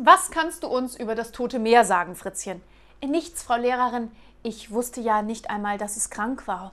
Was kannst du uns über das Tote Meer sagen, Fritzchen? Nichts, Frau Lehrerin. Ich wusste ja nicht einmal, dass es krank war.